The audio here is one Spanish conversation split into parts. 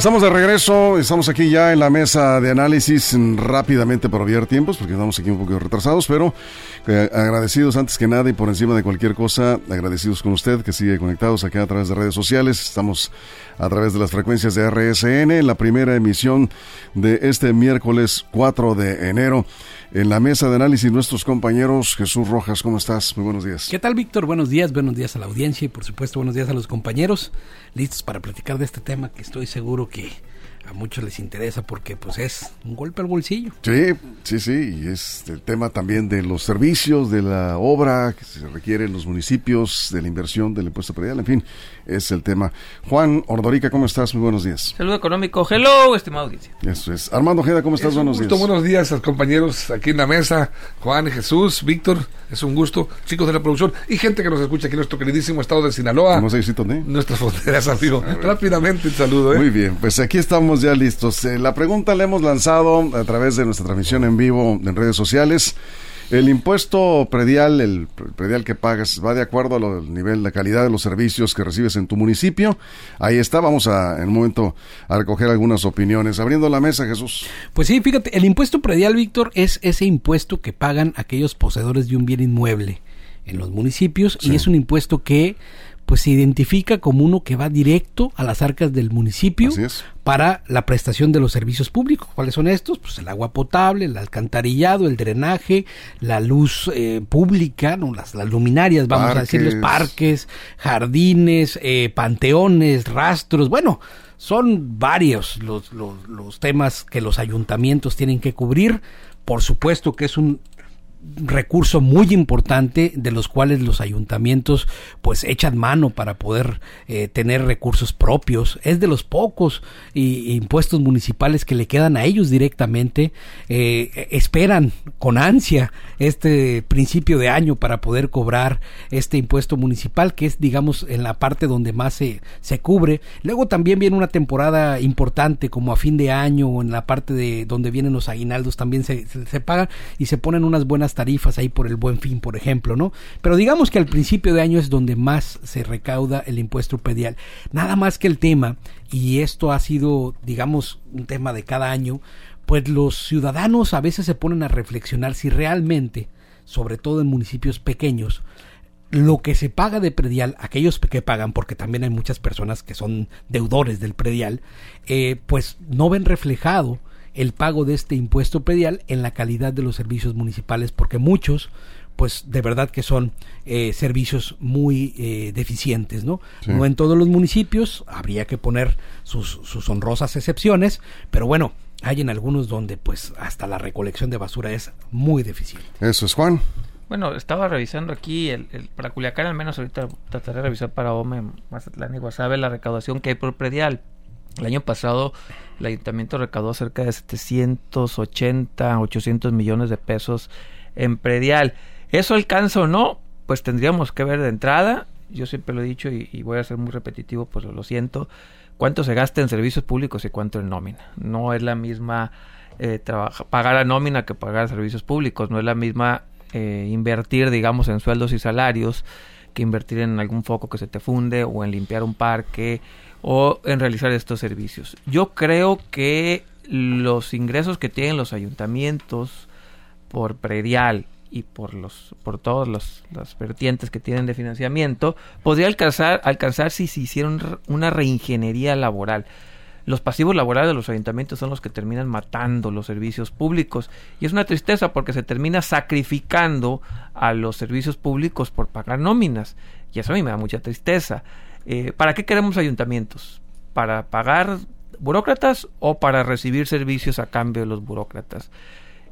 Estamos de regreso, estamos aquí ya en la mesa de análisis rápidamente por obviar tiempos, porque estamos aquí un poco retrasados, pero eh, agradecidos antes que nada y por encima de cualquier cosa, agradecidos con usted que sigue conectados acá a través de redes sociales. Estamos a través de las frecuencias de RSN la primera emisión de este miércoles 4 de enero. En la mesa de análisis, nuestros compañeros, Jesús Rojas, ¿cómo estás? Muy buenos días. ¿Qué tal, Víctor? Buenos días, buenos días a la audiencia y por supuesto buenos días a los compañeros, listos para platicar de este tema que estoy seguro que a muchos les interesa porque pues es un golpe al bolsillo. Sí, sí, sí, y es el tema también de los servicios, de la obra que se requiere en los municipios, de la inversión del impuesto predial, en fin, es el tema. Juan Ordorica, ¿cómo estás? Muy buenos días. Saludo económico, hello, estimado audiencia. Eso es. Armando Ojeda, ¿cómo estás? buenos días. Buenos días a los compañeros aquí en la mesa, Juan, Jesús, Víctor, es un gusto, chicos de la producción y gente que nos escucha aquí en nuestro queridísimo estado de Sinaloa. ¿Cómo se dice, Nuestras fronteras, amigo. Rápidamente un saludo. ¿eh? Muy bien, pues aquí estamos ya listos. Eh, la pregunta la hemos lanzado a través de nuestra transmisión en vivo en redes sociales. El impuesto predial, el predial que pagas, va de acuerdo al nivel, la calidad de los servicios que recibes en tu municipio. Ahí está, vamos a, en un momento a recoger algunas opiniones. Abriendo la mesa, Jesús. Pues sí, fíjate, el impuesto predial, Víctor, es ese impuesto que pagan aquellos poseedores de un bien inmueble en los municipios y es un impuesto que pues se identifica como uno que va directo a las arcas del municipio para la prestación de los servicios públicos. ¿Cuáles son estos? Pues el agua potable, el alcantarillado, el drenaje, la luz eh, pública, ¿no? las, luminarias, vamos a decir, los parques, jardines, eh, panteones, rastros, bueno, son varios los, los, los temas que los ayuntamientos tienen que cubrir. Por supuesto que es un recurso muy importante de los cuales los ayuntamientos pues echan mano para poder eh, tener recursos propios. Es de los pocos impuestos municipales que le quedan a ellos directamente eh, esperan con ansia este principio de año para poder cobrar este impuesto municipal que es digamos en la parte donde más se, se cubre. Luego también viene una temporada importante como a fin de año o en la parte de donde vienen los aguinaldos también se, se, se pagan y se ponen unas buenas tarifas ahí por el buen fin, por ejemplo, ¿no? Pero digamos que al principio de año es donde más se recauda el impuesto predial. Nada más que el tema, y esto ha sido, digamos, un tema de cada año, pues los ciudadanos a veces se ponen a reflexionar si realmente, sobre todo en municipios pequeños, lo que se paga de predial, aquellos que pagan, porque también hay muchas personas que son deudores del predial, eh, pues no ven reflejado el pago de este impuesto predial en la calidad de los servicios municipales, porque muchos pues de verdad que son eh, servicios muy eh, deficientes, ¿no? No en todos los municipios, habría que poner sus, sus honrosas excepciones, pero bueno, hay en algunos donde pues hasta la recolección de basura es muy deficiente. Eso es Juan. Bueno, estaba revisando aquí, el, para Culiacán al menos ahorita trataré de revisar para OME, Mazatlán y Guasave la recaudación que hay por predial. El año pasado el ayuntamiento recaudó cerca de 780, 800 millones de pesos en predial. ¿Eso alcanza o no? Pues tendríamos que ver de entrada. Yo siempre lo he dicho y, voy a ser muy repetitivo, pues lo siento. ¿Cuánto se gasta en servicios públicos y cuánto en nómina? No es la misma eh, pagar a nómina que pagar a servicios públicos. No es la misma eh, invertir, digamos, en sueldos y salarios que invertir en algún foco que se te funde o en limpiar un parque o en realizar estos servicios. Yo creo que los ingresos que tienen los ayuntamientos por predial y por los por todas las vertientes que tienen de financiamiento podría alcanzar alcanzar si se hicieron una reingeniería laboral. Los pasivos laborales de los ayuntamientos son los que terminan matando los servicios públicos. Y es una tristeza porque se termina sacrificando a los servicios públicos por pagar nóminas. Y eso a mí me da mucha tristeza eh, ¿Para qué queremos ayuntamientos? ¿Para pagar burócratas o para recibir servicios a cambio de los burócratas?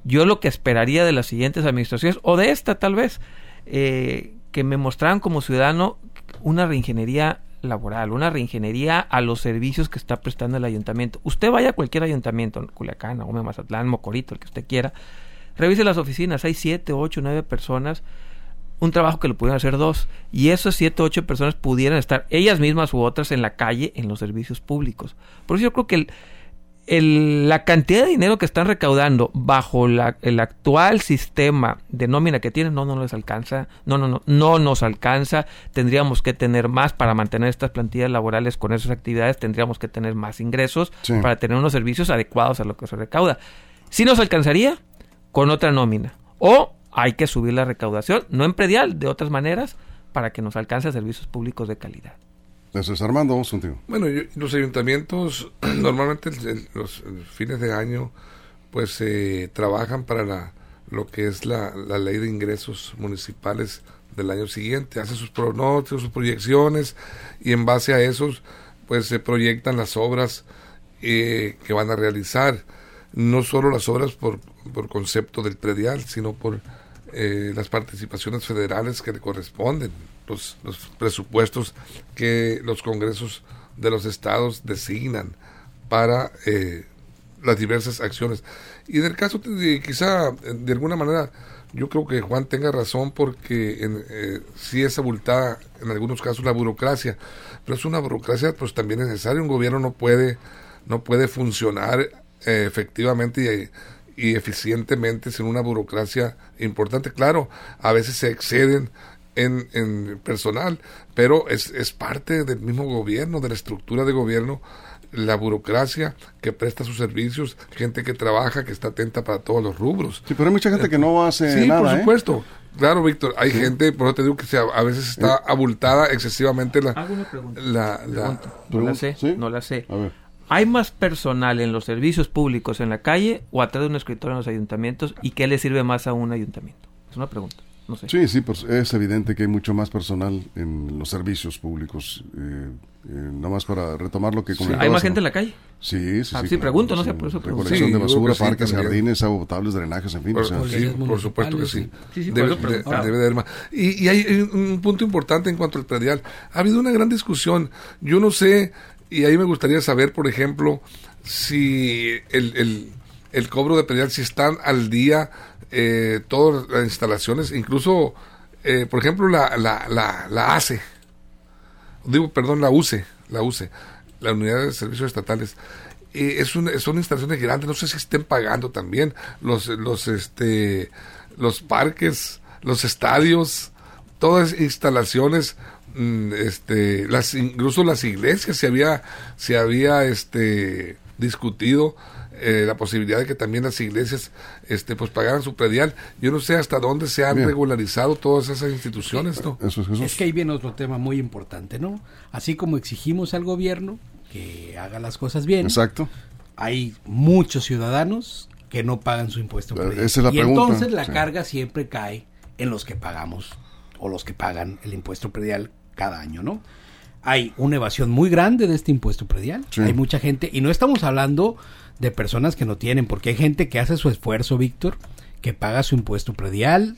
Yo lo que esperaría de las siguientes administraciones, o de esta tal vez, eh, que me mostraran como ciudadano una reingeniería laboral, una reingeniería a los servicios que está prestando el ayuntamiento. Usted vaya a cualquier ayuntamiento, Culiacán, Ome, Mazatlán, Mocorito, el que usted quiera, revise las oficinas, hay siete, ocho, nueve personas un trabajo que lo pudieran hacer dos. Y esas siete o ocho personas pudieran estar ellas mismas u otras en la calle en los servicios públicos. Por eso yo creo que el, el, la cantidad de dinero que están recaudando bajo la, el actual sistema de nómina que tienen no, no les alcanza, no, no, no, no nos alcanza. Tendríamos que tener más para mantener estas plantillas laborales con esas actividades, tendríamos que tener más ingresos Sí. para tener unos servicios adecuados a lo que se recauda. Si nos alcanzaría con otra nómina o hay que subir la recaudación, no en predial, de otras maneras, para que nos alcance servicios públicos de calidad. Eso es Armando, vamos contigo. Bueno, yo- los ayuntamientos normalmente el- los el fines de año pues eh, trabajan para la, lo que es la, la ley de ingresos municipales del año siguiente, hacen sus pronósticos, sus proyecciones y en base a esos pues se proyectan las obras eh, que van a realizar, no solo las obras por, por concepto del predial, sino por eh, las participaciones federales que le corresponden, los, los presupuestos que los congresos de los estados designan para eh, las diversas acciones. Y en el caso, de, quizá eh, de alguna manera, yo creo que Juan tenga razón porque en, eh, sí es abultada en algunos casos la burocracia, pero es una burocracia pues también necesaria. Un gobierno no puede, no puede funcionar eh, efectivamente y, y eficientemente sin una burocracia importante. Claro, a veces se exceden en, en personal, pero es, es parte del mismo gobierno, de la estructura de gobierno, la burocracia que presta sus servicios, gente que trabaja, que está atenta para todos los rubros. Sí, pero hay mucha gente que no hace Sí, nada, por ¿eh? supuesto. Claro, Víctor, hay gente, por eso te digo que se- a veces está abultada excesivamente la... Hago una pregunta. la, la- Pregunta. No la sé, ¿sí? no la sé. A ver. ¿Hay más personal en los servicios públicos en la calle o atrás de un escritorio en los ayuntamientos? ¿Y qué le sirve más a un ayuntamiento? Es una pregunta. No sé. Sí, sí, pues es evidente que hay mucho más personal en los servicios públicos. Eh, eh, nada más para retomar lo que comentabas. ¿Hay más ¿no? gente en la calle? Sí, sí, Ah, sí. sí, pregunto, no sé, por eso pregunto. Recolección Sí, de basura, que sí, parques, también. jardines, agua potables, drenajes, en fin. Por, o sea, sí, por supuesto que sí. Sí, sí, debe, eso de- preguntaba. debe de haber más. Y, y hay un punto importante en cuanto al predial. Ha habido una gran discusión. Yo no sé, y ahí me gustaría saber, por ejemplo, si el, el, cobro de predial, si están al día eh, todas las instalaciones, incluso, eh, por ejemplo, la, la, la, la ACE, digo, perdón, la UCE, la UCE, la Unidad de Servicios Estatales. Eh, es una- son instalaciones grandes, no sé si estén pagando también los, los, este, los parques, los estadios, todas instalaciones, este, las, incluso las iglesias, se había, se había, este, discutido eh, la posibilidad de que también las iglesias, este, pues pagaran su predial. Yo no sé hasta dónde se han Bien. regularizado todas esas instituciones, ¿no? Eso es que ahí viene otro tema muy importante, ¿no? Así como exigimos al gobierno que haga las cosas bien, Exacto. hay muchos ciudadanos que no pagan su impuesto. Predial. esa es la y pregunta, entonces la sí. carga siempre cae en los que pagamos o los que pagan el impuesto predial cada año, ¿no? Hay una evasión muy grande de este impuesto predial. Sí. Hay mucha gente, y no estamos hablando de personas que no tienen, porque hay gente que hace su esfuerzo, Víctor, que paga su impuesto predial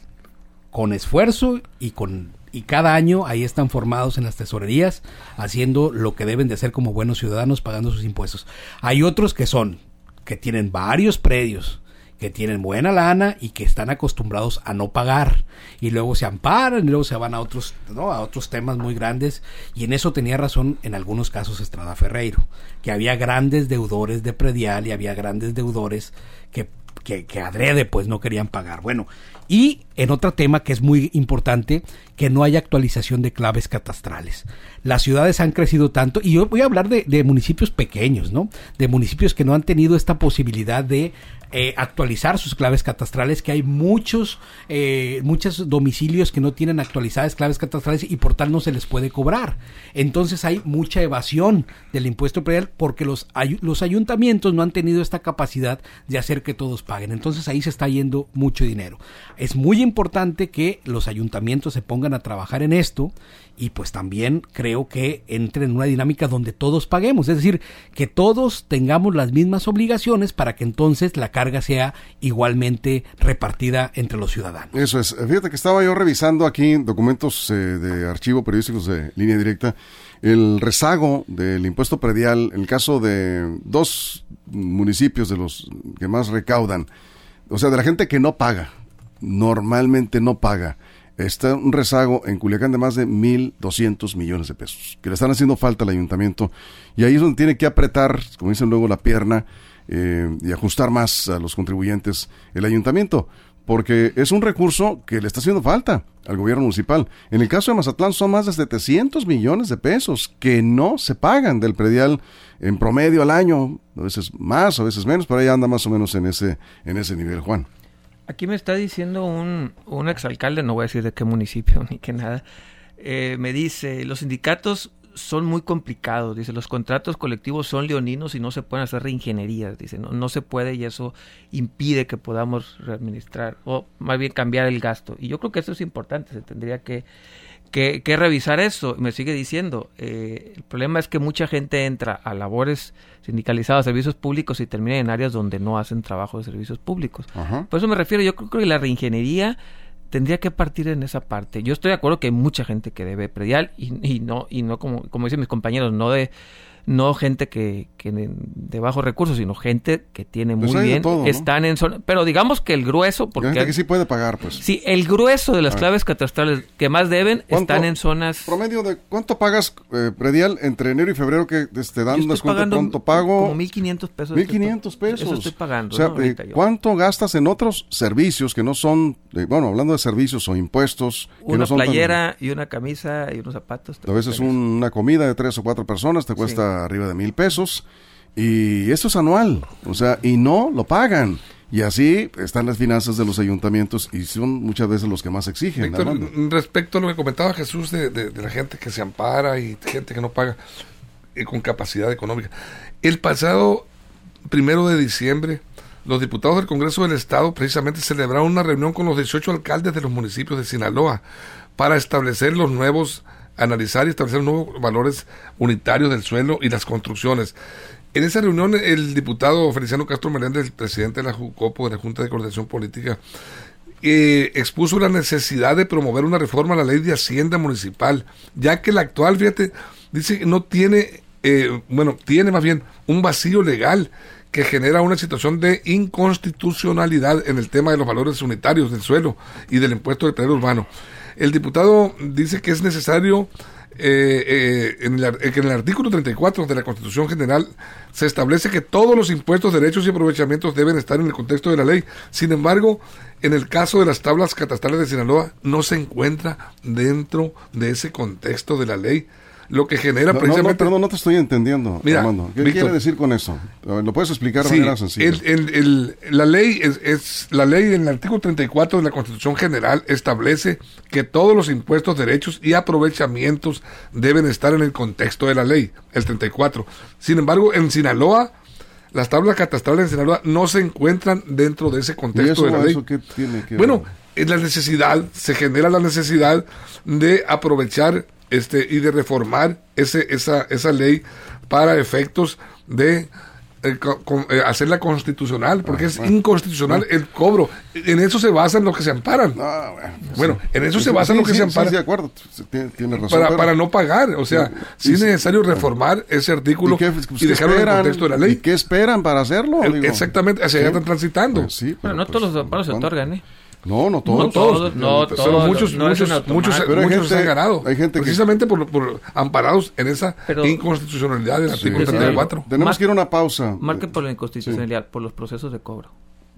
con esfuerzo y con y cada año ahí están formados en las tesorerías haciendo lo que deben de hacer como buenos ciudadanos pagando sus impuestos. Hay otros que son que tienen varios predios, que tienen buena lana y que están acostumbrados a no pagar y luego se amparan y luego se van a otros ¿no? a otros temas muy grandes y en eso tenía razón en algunos casos Estrada Ferreiro, que había grandes deudores de predial y había grandes deudores que que, que adrede pues no querían pagar. Bueno, y en otro tema que es muy importante, que no hay actualización de claves catastrales. Las ciudades han crecido tanto, y yo voy a hablar de, de municipios pequeños, ¿no? De municipios que no han tenido esta posibilidad de eh, actualizar sus claves catastrales, que hay muchos, eh, muchos domicilios que no tienen actualizadas claves catastrales y por tal no se les puede cobrar. Entonces hay mucha evasión del impuesto predial porque los, ayu- los ayuntamientos no han tenido esta capacidad de hacer que todos paguen. Entonces ahí se está yendo mucho dinero. Es muy importante que los ayuntamientos se pongan a trabajar en esto y pues también creo que entren en una dinámica donde todos paguemos, es decir, que todos tengamos las mismas obligaciones para que entonces la carga sea igualmente repartida entre los ciudadanos. Eso es. Fíjate que estaba yo revisando aquí documentos eh, de archivo periodísticos de línea directa. El rezago del impuesto predial, el caso de dos municipios de los que más recaudan, o sea, de la gente que no paga, normalmente no paga está un rezago en Culiacán de más de 1.200 millones de pesos, que le están haciendo falta al ayuntamiento. Y ahí es donde tiene que apretar, como dicen luego, la pierna eh, y ajustar más a los contribuyentes el ayuntamiento, porque es un recurso que le está haciendo falta al gobierno municipal. En el caso de Mazatlán son más de 700 millones de pesos que no se pagan del predial en promedio al año, a veces más, a veces menos, pero ahí anda más o menos en ese, en ese nivel, Juan. Aquí me está diciendo un, un exalcalde, no voy a decir de qué municipio ni qué nada, eh, me dice, los sindicatos son muy complicados, dice, los contratos colectivos son leoninos y no se pueden hacer reingenierías, dice, no, no se puede y eso impide que podamos readministrar o más bien cambiar el gasto. Y yo creo que eso es importante, se tendría que que, que revisar eso. Me sigue diciendo, eh, el problema es que mucha gente entra a labores sindicalizadas, servicios públicos y termina en áreas donde no hacen trabajo de servicios públicos. Por eso me refiero, yo creo que la reingeniería tendría que partir en esa parte. Yo estoy de acuerdo que hay mucha gente que debe predial y, y no y no como como dicen mis compañeros, no de no gente que, que de bajos recursos, sino gente que tiene Pues muy bien, todo, ¿no? están en zona, pero digamos que el grueso, porque gente que sí puede pagar, pues. sí, el grueso de las A ver. claves catastrales que más deben ¿Cuánto- están en zonas Promedio de cuánto pagas eh, predial entre enero y febrero que te dan estoy descuento pago? como 1500 pesos. 1500 pesos. Eso estoy pagando. O sea, eh. ¿cuánto gastas en otros servicios que no son, eh, bueno, hablando de servicios o impuestos? que Una no son tan- playera y una camisa y unos zapatos. a veces un- una comida de tres o cuatro personas te cuesta arriba de mil pesos. Y esto es anual. O sea, y no lo pagan. Y así están las finanzas de los ayuntamientos y son muchas veces los que más exigen. Víctor, respecto a lo que comentaba Jesús de, de- de la gente que se ampara y gente que no paga eh, con capacidad económica. El pasado primero de diciembre, los diputados del Congreso del Estado precisamente celebraron una reunión con los 18 alcaldes de los municipios de Sinaloa para establecer los nuevos, analizar y establecer nuevos valores unitarios del suelo y las construcciones. En esa reunión, el diputado Feliciano Castro Meléndez, el presidente de la JUCOPO, de la Junta de Coordinación Política, eh, expuso la necesidad de promover una reforma a la ley de Hacienda Municipal, ya que la actual, fíjate, dice que no tiene, eh, bueno, tiene más bien un vacío legal que genera una situación de inconstitucionalidad en el tema de los valores unitarios del suelo y del impuesto del predio urbano. El diputado dice que es necesario eh, eh, en el, eh, que en el artículo 34 de la Constitución General se establece que todos los impuestos, derechos y aprovechamientos deben estar en el contexto de la ley. Sin embargo, en el caso de las tablas catastrales de Sinaloa, no se encuentra dentro de ese contexto de la ley, lo que genera No, no, precisamente... no, perdón, no te estoy entendiendo, Mira, Armando. ¿Qué Víctor. quiere decir con eso? ¿Lo puedes explicar de Sí, manera sencilla? el- el- el- la ley es, es- la ley en el artículo 34 de la Constitución General establece que todos los impuestos, derechos y aprovechamientos deben estar en el contexto de la ley, el 34. Sin embargo, en Sinaloa, las tablas catastrales en Sinaloa no se encuentran dentro de ese ¿Y contexto eso, de la ley. eso qué tiene que Bueno, ver? es la necesidad, se genera la necesidad de aprovechar este y de reformar ese, esa, esa ley para efectos de eh, con- eh, hacerla constitucional, porque es inconstitucional el cobro. En eso se basan los que se amparan. Ah, bueno, Bueno, en eso Sí, se sí, basa sí, lo que sí, se sí, ampara. sí, de acuerdo, Sí, tiene, tiene razón. Para, pero- para no pagar, o sea, sí, Sí, es necesario reformar ese artículo ¿Y qué, y, pues, dejarlo en el esperan? contexto de la ¿Y ley. qué esperan para hacerlo? Digo, Exactamente, hacia allá están transitando. Pues sí, pero Bueno, no pues, todos los amparos se otorgan, ¿eh? No, no todos. No todos, no Pero Pero todos, muchos, no muchos, muchos, Pero hay muchos gente- han ganado. hay gente que- precisamente por, por amparados en esa Pero- inconstitucionalidad del Sí, artículo sí. 34. Tenemos Mar- que ir a una pausa. Marque por la inconstitucionalidad, por los procesos de cobro.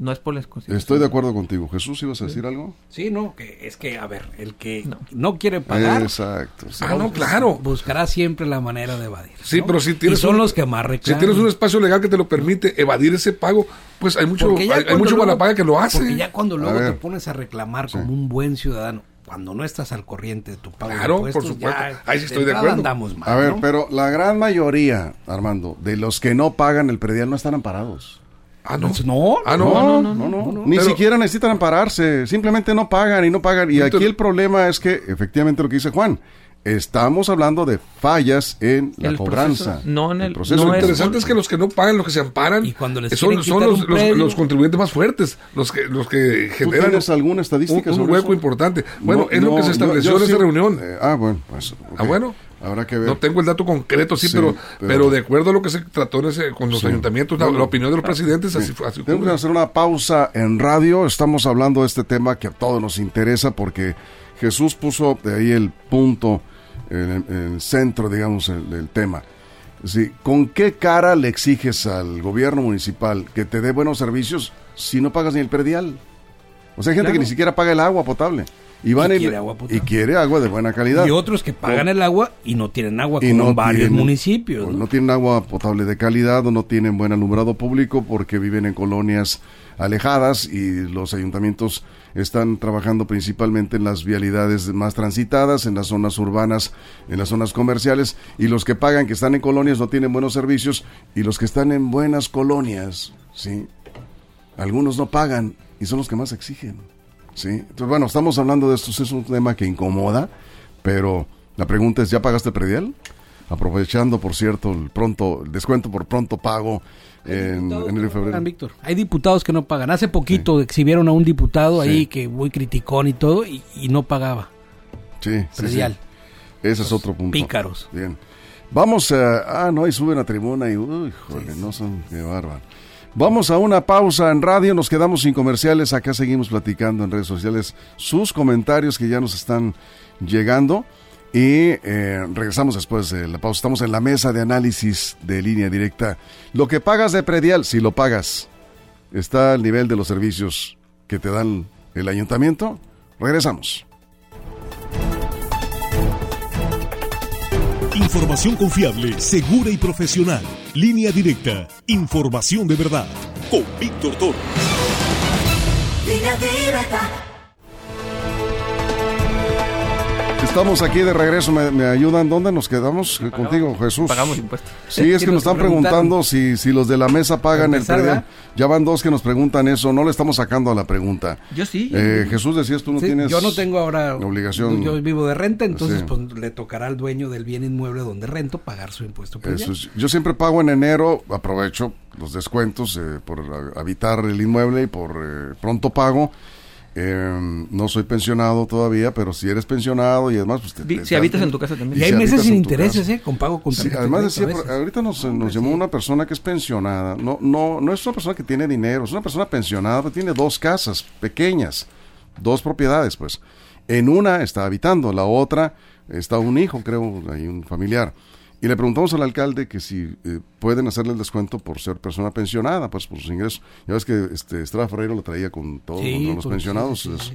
No es por la inconstitucionalidad. Estoy de acuerdo contigo. Jesús, ¿ibas a decir algo? Sí, no, que es que, a ver, el que no, quiere pagar Exacto. sí. Ah, no, claro. buscará siempre la manera de evadir. Sí, ¿no? pero si tienes y son un- los que más Si reclaman. tienes un espacio legal que te lo permite evadir ese pago, pues hay mucho, hay, hay mucho luego- malapaga que lo hace. Porque ya cuando luego te pones a reclamar como un buen ciudadano, cuando no estás al corriente de tu pago Claro, de por supuesto. ya Ahí sí estoy de entrada acuerdo. andamos mal, A ver, ¿no? pero la gran mayoría, Armando, de los que no pagan el predial no están amparados. Ah, no. No, Ah, no. No, no, no. Ni Pero- siquiera necesitan ampararse. Simplemente no pagan y no pagan. Y aquí el problema es que, efectivamente, lo que dice Juan, estamos hablando de fallas en la El cobranza. proceso, no en el- proceso. no Lo es- interesante es que los que no pagan, los que se amparan, Y cuando les son, son los, los- los contribuyentes más fuertes, los que, los que ¿Tú generan tienes alguna estadística un, un sobre hueco eso? importante. Bueno, No, es lo no, que se estableció yo en esa sí- reunión. eh, ah, bueno, pues. ok. Ah, bueno. Habrá que ver. No tengo el dato concreto, sí, Sí, pero, pero- pero de acuerdo a lo que se trató en ese- con los Sí. ayuntamientos, la, opinión de los presidentes, así, fue- así Tenemos que hacer una pausa en radio. Estamos hablando de este tema que a todos nos interesa porque Jesús puso de ahí el punto, el, el centro, digamos, el- del tema. Sí, ¿Con qué cara le exiges al gobierno municipal que te dé buenos servicios si no pagas ni el predial? O sea, hay gente Claro. que ni siquiera paga el agua potable. Y, van Y y, quiere agua y quiere agua de buena calidad. Y otros que pagan el agua y no tienen agua, Y como no en varios tienen- municipios. no tienen agua potable de calidad o no tienen buen alumbrado público porque viven en colonias alejadas y los ayuntamientos están trabajando principalmente en las vialidades más transitadas, en las zonas urbanas, en las zonas comerciales y los que pagan que están en colonias no tienen buenos servicios y los que están en buenas colonias, ¿sí? Algunos no pagan y son los que más exigen. ¿Sí? Entonces, bueno, estamos hablando de esto, es un tema que incomoda, pero la pregunta es, ¿ya pagaste el predial? Aprovechando, por cierto, el pronto el descuento por pronto pago en enero y febrero. Víctor. Hay diputados que no pagan. Hace poquito exhibieron a un diputado Sí. ahí que muy criticón y todo y, y no pagaba. Sí. Predial. Ese es otro punto. Pícaros. Bien. Vamos a... Ah, no, y suben a tribuna y... Uy, joder, no son... Qué bárbaro. Vamos a una pausa en radio, nos quedamos sin comerciales, acá seguimos platicando en redes sociales sus comentarios que ya nos están llegando y eh, regresamos después de la pausa. Estamos en la mesa de análisis de línea directa. Lo que pagas de predial, si lo pagas, está al nivel de los servicios que te dan el ayuntamiento. Regresamos. Información confiable, segura y profesional. Línea directa. Información de verdad. Con Víctor Toro. Línea. Estamos aquí de regreso, ¿me, me ayudan? ¿Dónde nos quedamos contigo, Jesús? Pagamos impuestos. Sí, es que nos están preguntando si, si los de la mesa pagan el predial. ¿verdad? Ya van dos que nos preguntan eso, no le estamos sacando a la pregunta. Yo sí. Eh, Jesús, decías tú no Sí, tienes... yo no tengo ahora obligación. Yo vivo de renta, entonces Sí. pues le tocará al dueño del bien inmueble donde rento pagar su impuesto predial. Eso es- yo siempre pago en enero, aprovecho los descuentos eh, por habitar el inmueble y por eh, pronto pago. Eh, no soy pensionado todavía, pero si eres pensionado y además... Pues, te- si habitas en tu casa también. Y hay si meses sin intereses. ¿eh? Con pago con Sí, además decía, ahorita nos, Hombre, nos llamó sí. una persona que es pensionada. No, no, no es una persona que tiene dinero, es una persona pensionada, pero tiene dos casas pequeñas, dos propiedades, pues. En una está habitando, la otra está un hijo, creo, hay un familiar. Y le preguntamos al alcalde que si eh, pueden hacerle el descuento por ser persona pensionada, pues por sus ingresos. Ya ves que este Estrada Ferreiro lo traía con todos Sí, los pensionados. sí, sí.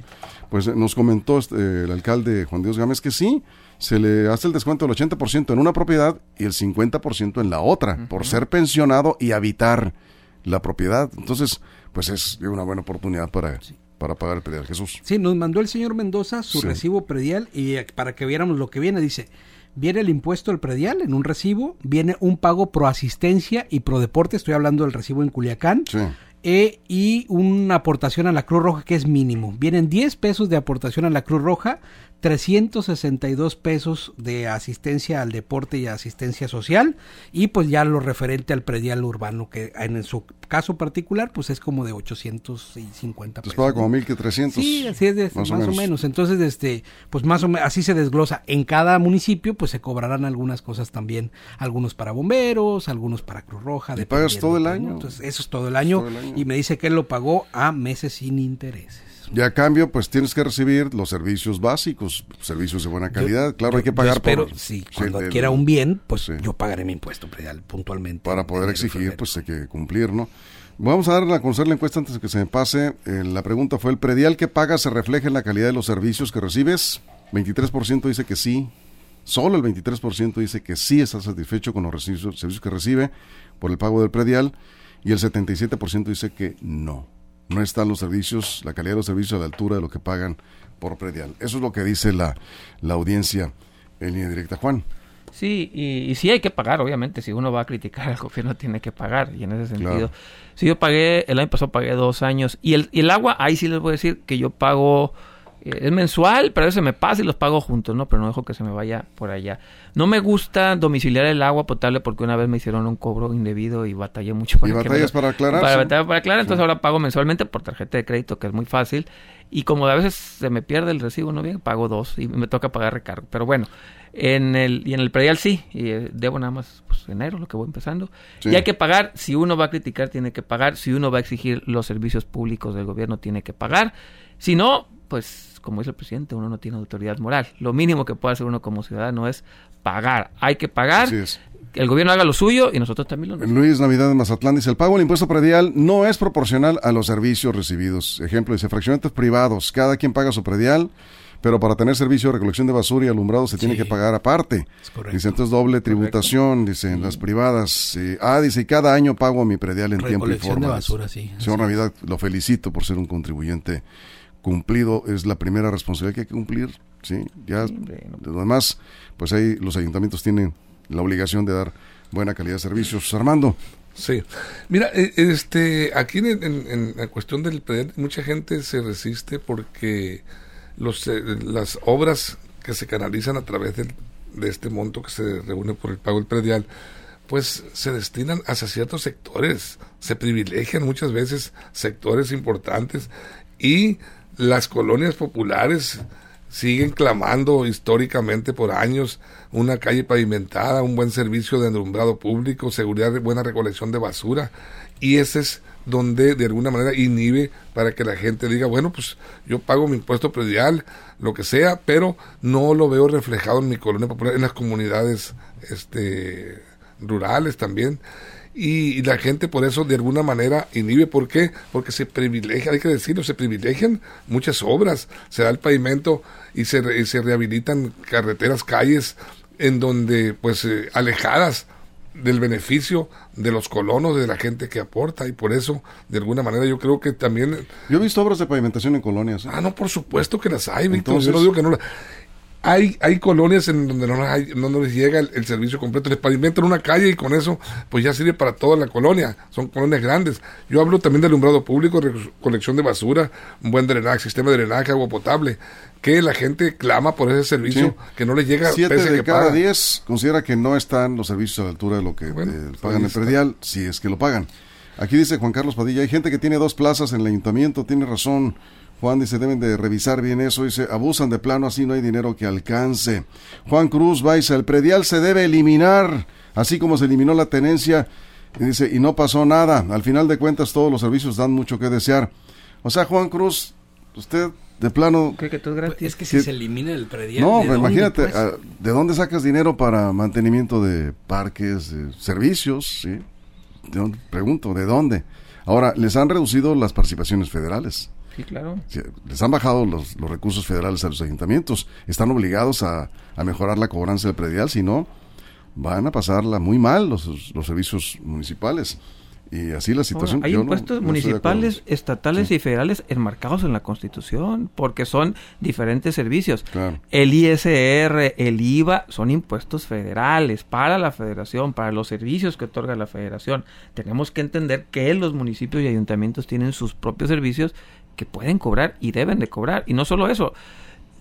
Pues eh, nos comentó este, el alcalde Juan Dios Gámez que sí, se le hace el descuento del 80% en una propiedad y el 50% en la otra, por ser pensionado y habitar la propiedad. Entonces, pues es una buena oportunidad para, para pagar el predial. Jesús. Sí, nos mandó el señor Mendoza su Sí. recibo predial y eh, para que viéramos lo que viene, dice, viene el impuesto al predial en un recibo, viene un pago pro asistencia y pro deporte, estoy hablando del recibo en Culiacán, Sí. eh, y una aportación a la Cruz Roja que es mínimo. Vienen 10 pesos de aportación a la Cruz Roja, 362 pesos de asistencia al deporte y asistencia social y pues ya lo referente al predial urbano que en su caso particular pues es como de 850 Entonces pesos. paga como ¿no? 1.300. Sí, así es, de- más, o, menos. Entonces, este, pues más o menos así se desglosa. En cada municipio, pues se cobrarán algunas cosas también, algunos para bomberos, algunos para Cruz Roja. ¿Y pagas todo el año? eso es todo el año. Todo el año. Y me dice que él lo pagó a meses sin intereses. Y a cambio, pues tienes que recibir los servicios básicos, servicios de buena calidad. claro, hay que pagar pero por... sí, sí, cuando el- adquiera un bien, pues sí. yo pagaré mi impuesto predial puntualmente. para poder exigir, pues hay que cumplir, ¿no? Vamos a darle a conocer la encuesta antes de que se me pase. Eh, la pregunta fue, ¿el predial que pagas se refleja en la calidad de los servicios que recibes? 23% dice que sí. Solo el 23% dice que sí está satisfecho con los servicios, servicios que recibe por el pago del predial. Y el 77% dice que no. No están los servicios, la calidad de los servicios a la altura de lo que pagan por predial. Eso es lo que dice la, la audiencia en línea directa. Juan. Sí, y, y sí hay que pagar, obviamente. Si uno va a criticar al gobierno, tiene que pagar. Y en ese sentido, Claro. si yo pagué, el año pasado pagué dos años. Y el, y el agua, ahí sí les voy a decir que yo pago, es mensual, pero a veces me pasa y los pago juntos, ¿no? Pero no dejo que se me vaya por allá. No me gusta domiciliar el agua potable porque una vez me hicieron un cobro indebido y batallé mucho para ¿Y me batallas para aclarar? Para, batallar para aclarar, entonces ahora pago mensualmente por tarjeta de crédito, que es muy fácil. Y como a veces se me pierde el recibo, no bien, pago dos y me toca pagar recargo. Pero bueno, en el, y en el predial sí, y eh, debo nada más pues, enero, lo que voy empezando. Sí. Y hay que pagar, si uno va a criticar, tiene que pagar. Si uno va a exigir los servicios públicos del gobierno, tiene que pagar. Si no, pues como dice el presidente, uno no tiene autoridad moral. Lo mínimo que puede hacer uno como ciudadano es pagar. Hay que pagar. Así es. El gobierno haga lo suyo y nosotros también lo nuestro. Luis Navidad de Mazatlán dice, el pago del impuesto predial no es proporcional a los servicios recibidos. Ejemplo, dice, fraccionamientos privados, cada quien paga su predial, pero para tener servicio de recolección de basura y alumbrado se tiene que pagar aparte. Es correcto. Dice, entonces doble tributación, dice, en las privadas. eh, ah, dice, y cada año pago mi predial en tiempo y forma. de basura, sí. Señor. Navidad, lo felicito por ser un contribuyente cumplido. Es la primera responsabilidad que hay que cumplir, ¿sí? Ya, Sí, de lo demás, pues ahí los ayuntamientos tienen la obligación de dar buena calidad de servicios. Armando. Sí. Mira, eh, este, aquí en, en- en la cuestión del predial, mucha gente se resiste porque los, eh, las obras que se canalizan a través del- de este monto que se reúne por el pago del predial, pues se destinan hacia ciertos sectores, se privilegian muchas veces sectores importantes y las colonias populares siguen clamando históricamente por años una calle pavimentada, un buen servicio de alumbrado público, seguridad de buena recolección de basura y ese es donde de alguna manera inhibe para que la gente diga, bueno, pues yo pago mi impuesto predial, lo que sea, pero no lo veo reflejado en mi colonia popular, en las comunidades este rurales también. Y, y la gente por eso de alguna manera inhibe. ¿Por qué? Porque se privilegia, hay que decirlo, se privilegian muchas obras. Se da el pavimento y se, y se rehabilitan carreteras, calles en donde, pues, eh, alejadas del beneficio de los colonos, de la gente que aporta. Y por eso, de alguna manera, yo creo que también Yo he visto obras de pavimentación en colonias. ¿eh? Ah, no, por supuesto que las hay, Víctor. Entonces- Yo no digo que no las... Hay, hay colonias en donde no, hay- no les llega el, el servicio completo. Les pavimentan una calle y con eso pues ya sirve para toda la colonia. Son colonias grandes. Yo hablo también de alumbrado público, recolección de basura, un buen drenaje, sistema de drenaje, agua potable. Que la gente clama por ese servicio Sí. que no les llega Siete pese de que cada paga. diez considera que no están los servicios a la altura de lo que Bueno, eh, pues pagan ahí el predial, si es que lo pagan. Aquí dice Juan Carlos Padilla, hay gente que tiene dos plazas en el ayuntamiento, tiene razón. Juan dice, deben de revisar bien eso, dice, abusan de plano, así no hay dinero que alcance. Juan Cruz Baiza, el predial se debe eliminar, así como se eliminó la tenencia, y dice, y no pasó nada. Al final de cuentas, todos los servicios dan mucho que desear. O sea, Juan Cruz, usted de plano ¿Cree que todo es Pues, gratis? es que si se elimina el predial. no, ¿de pero dónde, imagínate, pues? ah, ¿de dónde sacas dinero para mantenimiento de parques, de servicios? ¿sí? ¿De dónde? Pregunto, ¿de dónde? Ahora, les han reducido las participaciones federales. Sí, claro. Les han bajado los, los recursos federales a los ayuntamientos. Están obligados a, a mejorar la cobranza del predial, si no, van a pasarla muy mal los, los servicios municipales. Y así la situación. Ahora, hay no- impuestos no municipales, estatales Sí. y federales enmarcados en la Constitución, porque son diferentes servicios. Claro. El ISR, el IVA, son impuestos federales para la federación, para los servicios que otorga la federación. Tenemos que entender que los municipios y ayuntamientos tienen sus propios servicios que pueden cobrar y deben de cobrar. Y no solo eso.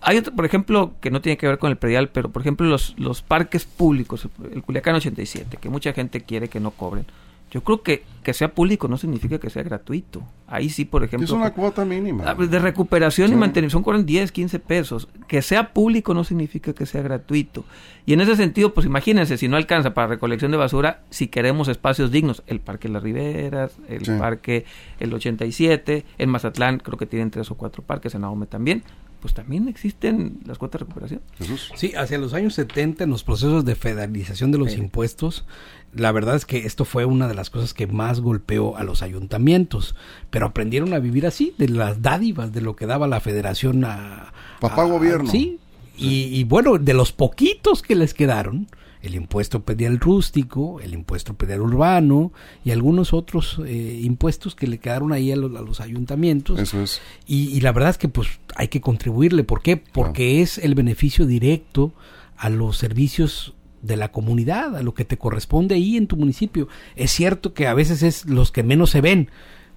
Hay otro, por ejemplo, que no tiene que ver con el predial, pero por ejemplo los, los parques públicos, el Culiacán 87, que mucha gente quiere que no cobren. Yo creo que que sea público no significa que sea gratuito. Ahí sí, por ejemplo... Es una cuota mínima. Ah, pues, De recuperación y mantenimiento, son cobran 10, 15 pesos. Que sea público no significa que sea gratuito. Y en ese sentido, pues imagínense, si no alcanza para recolección de basura, si queremos espacios dignos, el Parque Las Riberas, el Sí. Parque El 87, en Mazatlán creo que tienen tres o cuatro parques, en Ahome también, pues también existen las cuotas de recuperación. Jesús. Sí, hacia los años 70, en los procesos de federalización de los Sí. impuestos, la verdad es que esto fue una de las cosas que más golpeó a los ayuntamientos, pero aprendieron a vivir así, de las dádivas, de lo que daba la federación a... Papá a- gobierno. Sí, Y, y bueno, de los poquitos que les quedaron, el impuesto predial rústico, el impuesto predial urbano y algunos otros eh, impuestos que le quedaron ahí a los, a los ayuntamientos. Eso es. Y, y la verdad es que pues hay que contribuirle. ¿Por qué? Porque es el beneficio directo a los servicios de la comunidad, a lo que te corresponde ahí en tu municipio. Es cierto que a veces es los que menos se ven,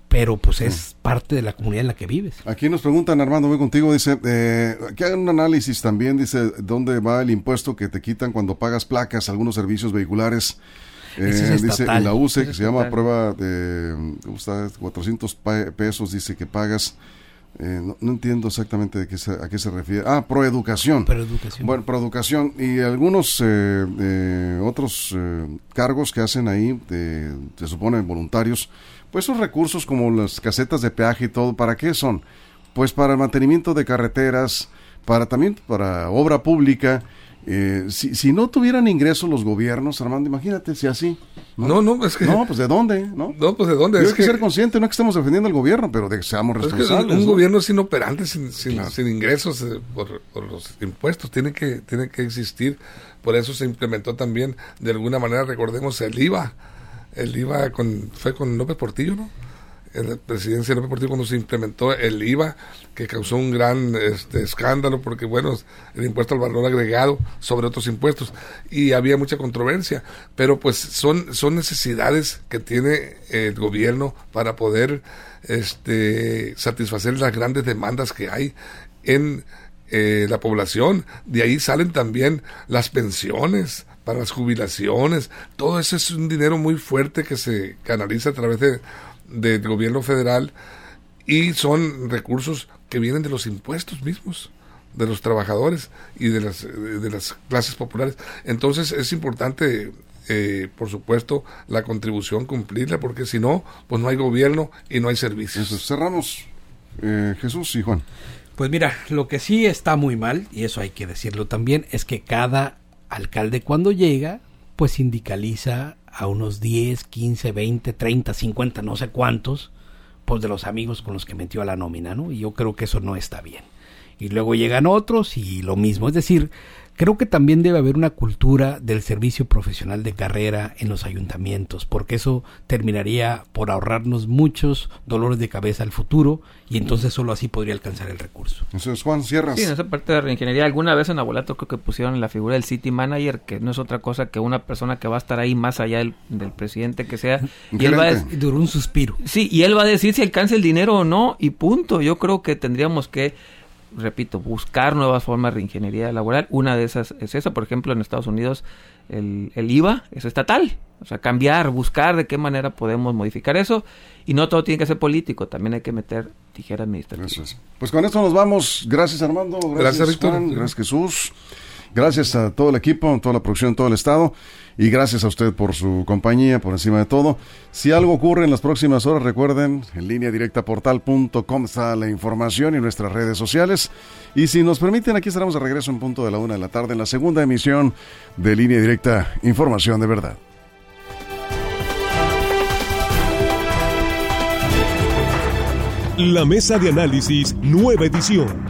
pero pues es parte de la comunidad en la que vives. Aquí nos preguntan, Armando, voy contigo, dice, eh, que hagan un análisis también, dice, dónde va el impuesto que te quitan cuando pagas placas, algunos servicios vehiculares. Eh, es dice en la UCE, que es se llama prueba de, ¿cómo está? 400 pa- pesos, dice que pagas. Eh, no, no entiendo exactamente de qué se- a qué se refiere. Ah, proeducación. Pero educación. Bueno, proeducación y algunos eh, eh, otros eh, cargos que hacen ahí, de- se suponen voluntarios, pues esos recursos como las casetas de peaje y todo, ¿para qué son? pues para el mantenimiento de carreteras, para también para obra pública. Eh, si, si no tuvieran ingresos los gobiernos, Armando, imagínate si así. No, no, es que... No, pues de dónde, ¿no? No, pues de dónde. Yo es hay que, ser consciente, no es que estemos defendiendo al gobierno, pero de que seamos es que responsables. un ¿no? gobierno es inoperante sin, sin, Claro. sin ingresos eh, por, por los impuestos. Tiene que, tiene que existir. Por eso se implementó también, de alguna manera, recordemos, el IVA. El IVA con, fue con López Portillo, ¿no? En la presidencia de López cuando se implementó el IVA, que causó un gran este, escándalo, porque, bueno, el impuesto al valor agregado sobre otros impuestos. Y había mucha controversia. Pero, pues, son, son necesidades que tiene el gobierno para poder este, satisfacer las grandes demandas que hay en eh, la población. De ahí salen también las pensiones para las jubilaciones. Todo eso es un dinero muy fuerte que se canaliza a través de, del gobierno federal y son recursos que vienen de los impuestos mismos de los trabajadores y de las, de las clases populares. Entonces es importante, eh, por supuesto, la contribución cumplirla, porque si no, pues no hay gobierno y no hay servicios. Eso, cerramos, eh, Jesús y Juan. Pues mira, lo que sí está muy mal, y eso hay que decirlo también, es que cada alcalde cuando llega, pues sindicaliza a unos 10, 15, 20, 30, 50, no sé cuántos, pues de los amigos con los que metió a la nómina, ¿no? Y yo creo que eso no está bien. Y luego llegan otros y lo mismo. Es decir, creo que también debe haber una cultura del servicio profesional de carrera en los ayuntamientos, porque eso terminaría por ahorrarnos muchos dolores de cabeza al futuro y entonces solo así podría alcanzar el recurso. Eso es Juan Sierras. Sí, en esa parte de reingeniería, alguna vez en Abuelato creo que pusieron la figura del City Manager, que no es otra cosa que una persona que va a estar ahí más allá del, del presidente que sea. Y él va a, duró un suspiro. Sí, y él va a decir si alcanza el dinero o no, y punto. Yo creo que tendríamos que, repito, buscar nuevas formas de reingeniería laboral. Una de esas es esa, por ejemplo, en Estados Unidos el, el IVA es estatal. O sea, cambiar, buscar de qué manera podemos modificar eso. Y no todo tiene que ser político, también hay que meter tijera administrativa. Eso es. Pues con esto nos vamos. Gracias Armando, gracias, Gracias. Juan, gracias Jesús, gracias a todo el equipo, toda la producción, todo el estado y gracias a usted por su compañía, por encima de todo. Si algo ocurre en las próximas horas, recuerden, en línea directa portal.com está la información y nuestras redes sociales. Y si nos permiten, aquí estaremos de regreso en punto de la una de la tarde en la segunda emisión de línea directa Información de Verdad. La mesa de análisis, nueva edición.